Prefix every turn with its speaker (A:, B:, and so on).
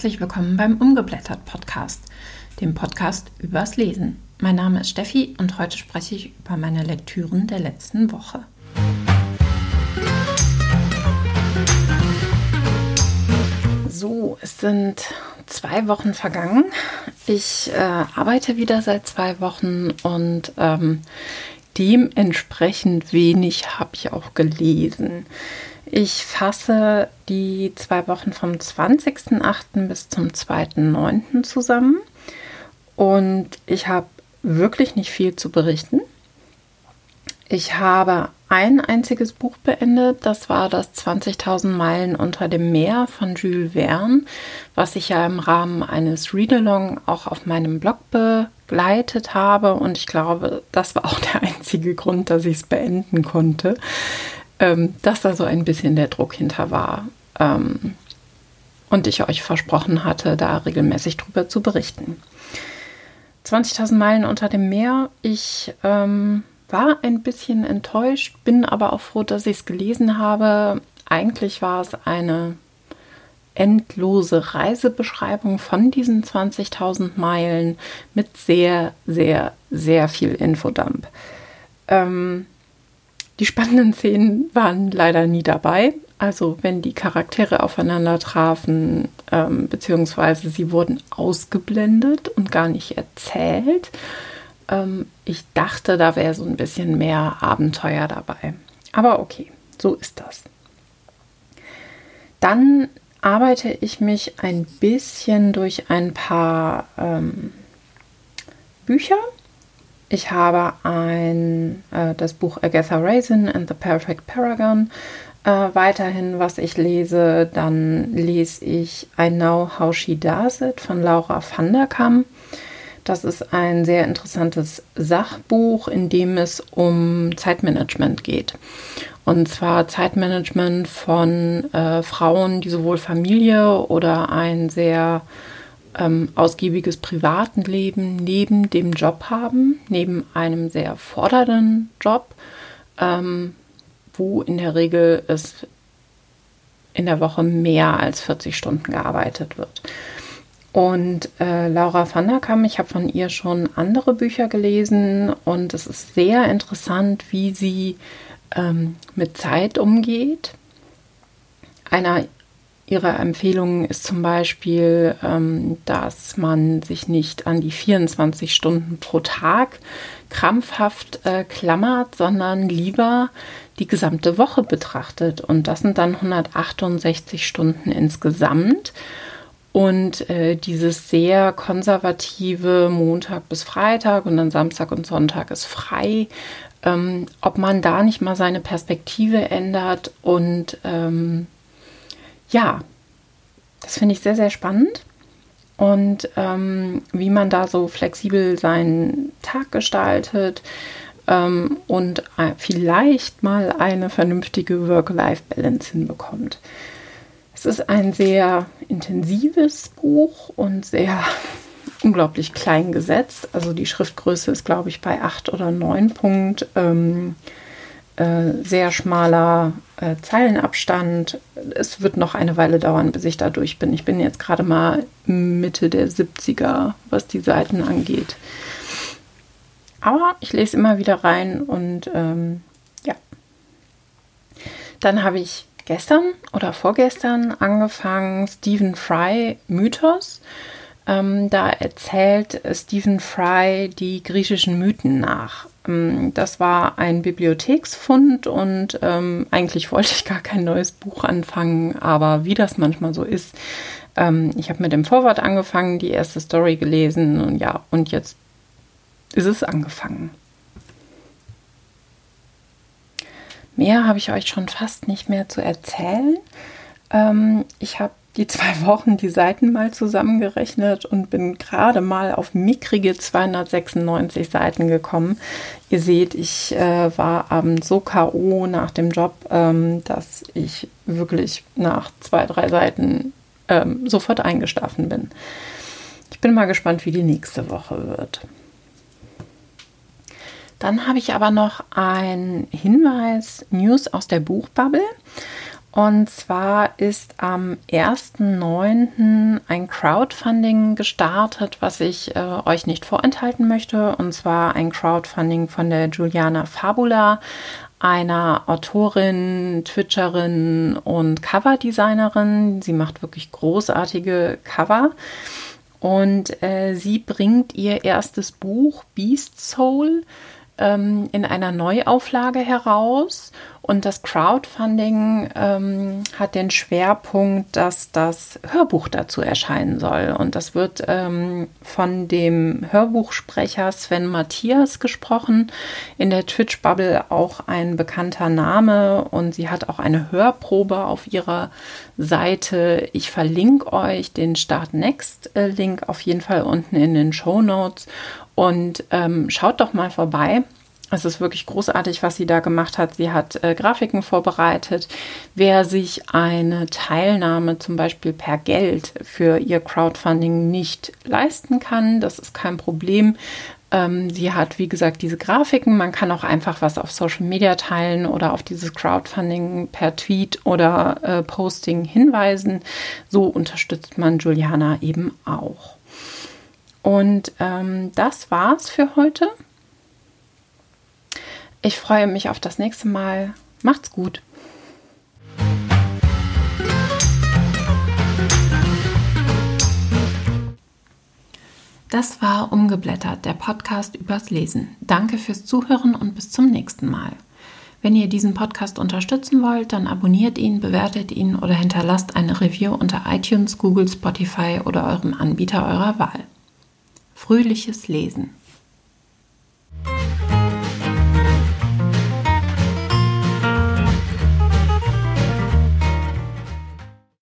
A: herzlich willkommen beim Umgeblättert Podcast, dem Podcast übers Lesen. Mein Name ist Steffi und heute spreche ich über meine Lektüren der letzten Woche. So, es sind zwei Wochen vergangen. Ich äh, arbeite wieder seit zwei Wochen und ähm, dementsprechend wenig habe ich auch gelesen. Ich fasse die zwei Wochen vom 20.08. bis zum 2.09. zusammen und ich habe wirklich nicht viel zu berichten. Ich habe ein einziges Buch beendet, das war das 20.000 Meilen unter dem Meer von Jules Verne, was ich ja im Rahmen eines Readalong auch auf meinem Blog begleitet habe und ich glaube, das war auch der einzige Grund, dass ich es beenden konnte ähm, dass da so ein bisschen der Druck hinter war. Ähm, und ich euch versprochen hatte, da regelmäßig drüber zu berichten. 20.000 Meilen unter dem Meer. Ich ähm, war ein bisschen enttäuscht, bin aber auch froh, dass ich es gelesen habe. Eigentlich war es eine endlose Reisebeschreibung von diesen 20.000 Meilen mit sehr, sehr, sehr viel Infodump. Ähm, die spannenden Szenen waren leider nie dabei. Also wenn die Charaktere aufeinander trafen, ähm, beziehungsweise sie wurden ausgeblendet und gar nicht erzählt. Ähm, ich dachte, da wäre so ein bisschen mehr Abenteuer dabei. Aber okay, so ist das. Dann arbeite ich mich ein bisschen durch ein paar ähm, Bücher ich habe ein, äh, das Buch Agatha Raisin and the Perfect Paragon äh, weiterhin, was ich lese. Dann lese ich I Know How She Does It von Laura van der Kam. Das ist ein sehr interessantes Sachbuch, in dem es um Zeitmanagement geht. Und zwar Zeitmanagement von äh, Frauen, die sowohl Familie oder ein sehr ähm, ausgiebiges Privatenleben neben dem Job haben, neben einem sehr fordernden Job, ähm, wo in der Regel es in der Woche mehr als 40 Stunden gearbeitet wird. Und äh, Laura van der Kam, ich habe von ihr schon andere Bücher gelesen und es ist sehr interessant, wie sie ähm, mit Zeit umgeht. Einer Ihre Empfehlung ist zum Beispiel, ähm, dass man sich nicht an die 24 Stunden pro Tag krampfhaft äh, klammert, sondern lieber die gesamte Woche betrachtet. Und das sind dann 168 Stunden insgesamt. Und äh, dieses sehr konservative Montag bis Freitag und dann Samstag und Sonntag ist frei, ähm, ob man da nicht mal seine Perspektive ändert und ähm, ja, das finde ich sehr, sehr spannend. Und ähm, wie man da so flexibel seinen Tag gestaltet ähm, und äh, vielleicht mal eine vernünftige Work-Life-Balance hinbekommt. Es ist ein sehr intensives Buch und sehr unglaublich klein gesetzt. Also die Schriftgröße ist, glaube ich, bei 8 oder 9 Punkt. Ähm, äh, sehr schmaler äh, Zeilenabstand. Es wird noch eine Weile dauern, bis ich da durch bin. Ich bin jetzt gerade mal Mitte der 70er, was die Seiten angeht. Aber ich lese immer wieder rein und ähm, ja. Dann habe ich gestern oder vorgestern angefangen Stephen Fry Mythos. Ähm, da erzählt Stephen Fry die griechischen Mythen nach. Ähm, das war ein Bibliotheksfund und ähm, eigentlich wollte ich gar kein neues Buch anfangen, aber wie das manchmal so ist, ähm, ich habe mit dem Vorwort angefangen, die erste Story gelesen und ja, und jetzt ist es angefangen. Mehr habe ich euch schon fast nicht mehr zu erzählen. Ähm, ich habe die zwei Wochen die Seiten mal zusammengerechnet und bin gerade mal auf mickrige 296 Seiten gekommen. Ihr seht, ich äh, war abends so K.O. nach dem Job, ähm, dass ich wirklich nach zwei, drei Seiten ähm, sofort eingeschlafen bin. Ich bin mal gespannt, wie die nächste Woche wird. Dann habe ich aber noch einen Hinweis, News aus der Buchbubble. Und zwar ist am 1.9. ein Crowdfunding gestartet, was ich äh, euch nicht vorenthalten möchte. Und zwar ein Crowdfunding von der Juliana Fabula, einer Autorin, Twitcherin und Coverdesignerin. Sie macht wirklich großartige Cover. Und äh, sie bringt ihr erstes Buch Beast Soul ähm, in einer Neuauflage heraus. Und das Crowdfunding ähm, hat den Schwerpunkt, dass das Hörbuch dazu erscheinen soll. Und das wird ähm, von dem Hörbuchsprecher Sven Matthias gesprochen. In der Twitch-Bubble auch ein bekannter Name. Und sie hat auch eine Hörprobe auf ihrer Seite. Ich verlinke euch den Start Next-Link auf jeden Fall unten in den Show Notes. Und ähm, schaut doch mal vorbei. Es ist wirklich großartig, was sie da gemacht hat. Sie hat äh, Grafiken vorbereitet. Wer sich eine Teilnahme zum Beispiel per Geld für ihr Crowdfunding nicht leisten kann, das ist kein Problem. Ähm, sie hat, wie gesagt, diese Grafiken. Man kann auch einfach was auf Social Media teilen oder auf dieses Crowdfunding per Tweet oder äh, Posting hinweisen. So unterstützt man Juliana eben auch. Und ähm, das war's für heute. Ich freue mich auf das nächste Mal. Macht's gut. Das war Umgeblättert, der Podcast übers Lesen. Danke fürs Zuhören und bis zum nächsten Mal. Wenn ihr diesen Podcast unterstützen wollt, dann abonniert ihn, bewertet ihn oder hinterlasst eine Review unter iTunes, Google, Spotify oder eurem Anbieter eurer Wahl. Fröhliches Lesen.